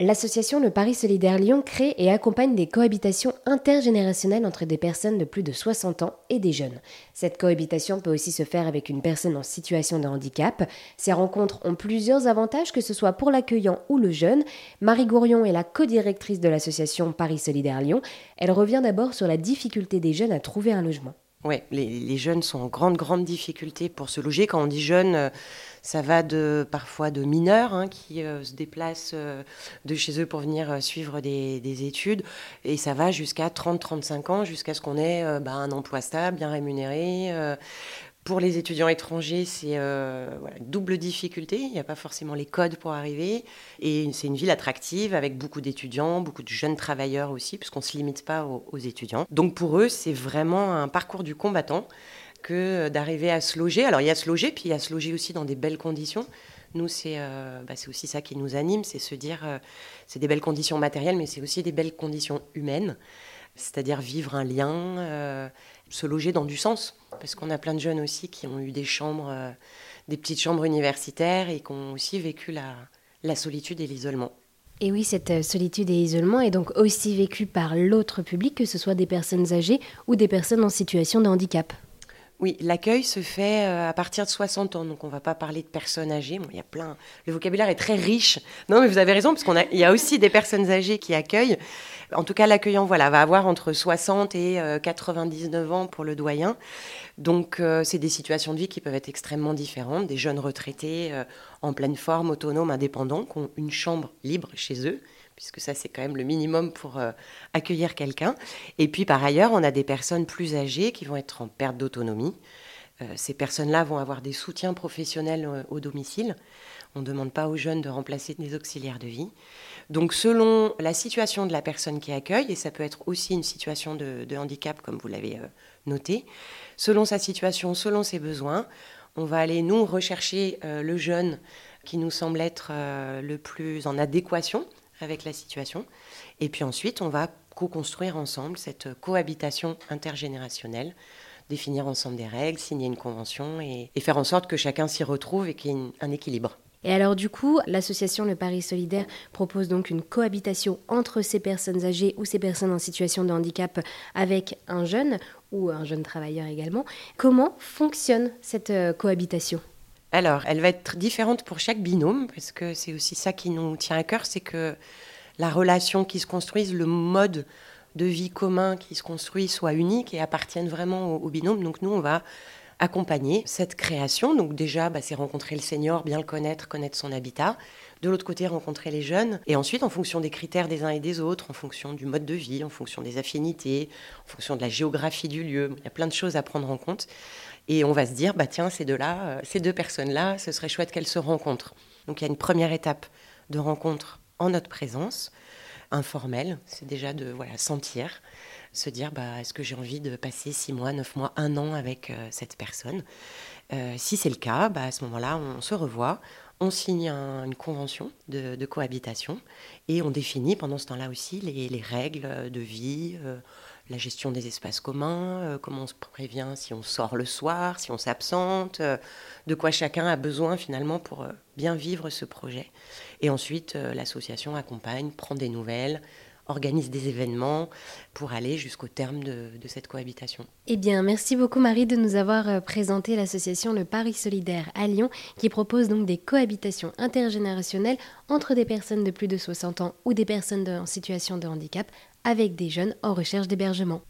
L'association Le Paris Solidaire Lyon crée et accompagne des cohabitations intergénérationnelles entre des personnes de plus de 60 ans et des jeunes. Cette cohabitation peut aussi se faire avec une personne en situation de handicap. Ces rencontres ont plusieurs avantages, que ce soit pour l'accueillant ou le jeune. Marie Gourion est la codirectrice de l'association Paris Solidaire Lyon. Elle revient d'abord sur la difficulté des jeunes à trouver un logement. Oui, les, jeunes sont en grande, grande difficulté pour se loger. Quand on dit jeunes, euh, ça va de parfois de mineurs hein, qui euh, se déplacent euh, de chez eux pour venir suivre des, études. Et ça va jusqu'à 30-35 ans, jusqu'à ce qu'on ait bah, un emploi stable, bien rémunéré. Pour les étudiants étrangers, c'est euh, double difficulté. Il n'y a pas forcément les codes pour arriver. Et c'est une ville attractive avec beaucoup d'étudiants, beaucoup de jeunes travailleurs aussi, puisqu'on ne se limite pas aux, étudiants. Donc pour eux, c'est vraiment un parcours du combattant que d'arriver à se loger. Alors il y a se loger, puis il y a se loger aussi dans des belles conditions. Nous, c'est euh, bah, aussi ça qui nous anime, c'est se dire, euh, c'est des belles conditions matérielles, mais c'est aussi des belles conditions humaines, c'est-à-dire vivre un lien, se loger dans du sens. Parce qu'on a plein de jeunes aussi qui ont eu des chambres, euh, des petites chambres universitaires et qui ont aussi vécu la, la solitude et l'isolement. Et oui, cette euh, solitude et isolement est donc aussi vécue par l'autre public, que ce soit des personnes âgées ou des personnes en situation de handicap. Oui, l'accueil se fait euh, à partir de 60 ans, donc on ne va pas parler de personnes âgées. il y a plein. Le vocabulaire est très riche. Non, mais vous avez raison, parce qu'il y a aussi des personnes âgées qui accueillent. En tout cas, l'accueillant, voilà, va avoir entre 60 et 99 euh, ans pour le doyen. Donc, euh, c'est des situations de vie qui peuvent être extrêmement différentes. Des jeunes retraités en pleine forme, autonomes, indépendants, qui ont une chambre libre chez eux puisque ça c'est quand même le minimum pour euh, accueillir quelqu'un. Et puis par ailleurs, on a des personnes plus âgées qui vont être en perte d'autonomie. Euh, ces personnes-là vont avoir des soutiens professionnels euh, au domicile. On ne demande pas aux jeunes de remplacer des auxiliaires de vie. Donc selon la situation de la personne qui accueille, et ça peut être aussi une situation de, de handicap comme vous l'avez noté, selon sa situation, selon ses besoins, on va aller nous rechercher le jeune qui nous semble être le plus en adéquation avec la situation. Et puis ensuite, on va co-construire ensemble cette cohabitation intergénérationnelle, définir ensemble des règles, signer une convention et, faire en sorte que chacun s'y retrouve et qu'il y ait un équilibre. Et alors du coup, l'association Le Paris Solidaire propose donc une cohabitation entre ces personnes âgées ou ces personnes en situation de handicap avec un jeune ou un jeune travailleur également. Comment fonctionne cette euh, cohabitation? Alors, elle va être différente pour chaque binôme, parce que c'est aussi ça qui nous tient à cœur, c'est que la relation qui se construise, le mode de vie commun qui se construit soit unique et appartienne vraiment au, binôme. Donc nous, on va accompagner cette création. Donc déjà, bah, c'est rencontrer le senior, bien le connaître, connaître son habitat. De l'autre côté, rencontrer les jeunes. Et ensuite, en fonction des critères des uns et des autres, en fonction du mode de vie, en fonction des affinités, en fonction de la géographie du lieu, il y a plein de choses à prendre en compte. Et on va se dire, bah tiens, ces deux-là, euh, ces deux personnes-là, ce serait chouette qu'elles se rencontrent. Donc il y a une première étape de rencontre en notre présence, informelle, c'est déjà de voilà, sentir, se dire, bah, est-ce que j'ai envie de passer six mois, neuf mois, un an avec euh, cette personne? Euh, Si c'est le cas, bah, à ce moment-là, on se revoit, on signe une convention de, cohabitation et on définit pendant ce temps-là aussi les, règles de vie, la gestion des espaces communs, euh, comment on se prévient si on sort le soir, si on s'absente, euh, de quoi chacun a besoin finalement pour euh, bien vivre ce projet. Et ensuite, l'association accompagne, prend des nouvelles, organise des événements pour aller jusqu'au terme de, cette cohabitation. Eh bien, merci beaucoup Marie de nous avoir présenté l'association Le Paris Solidaire à Lyon qui propose donc des cohabitations intergénérationnelles entre des personnes de plus de 60 ans ou des personnes en situation de handicap avec des jeunes en recherche d'hébergement.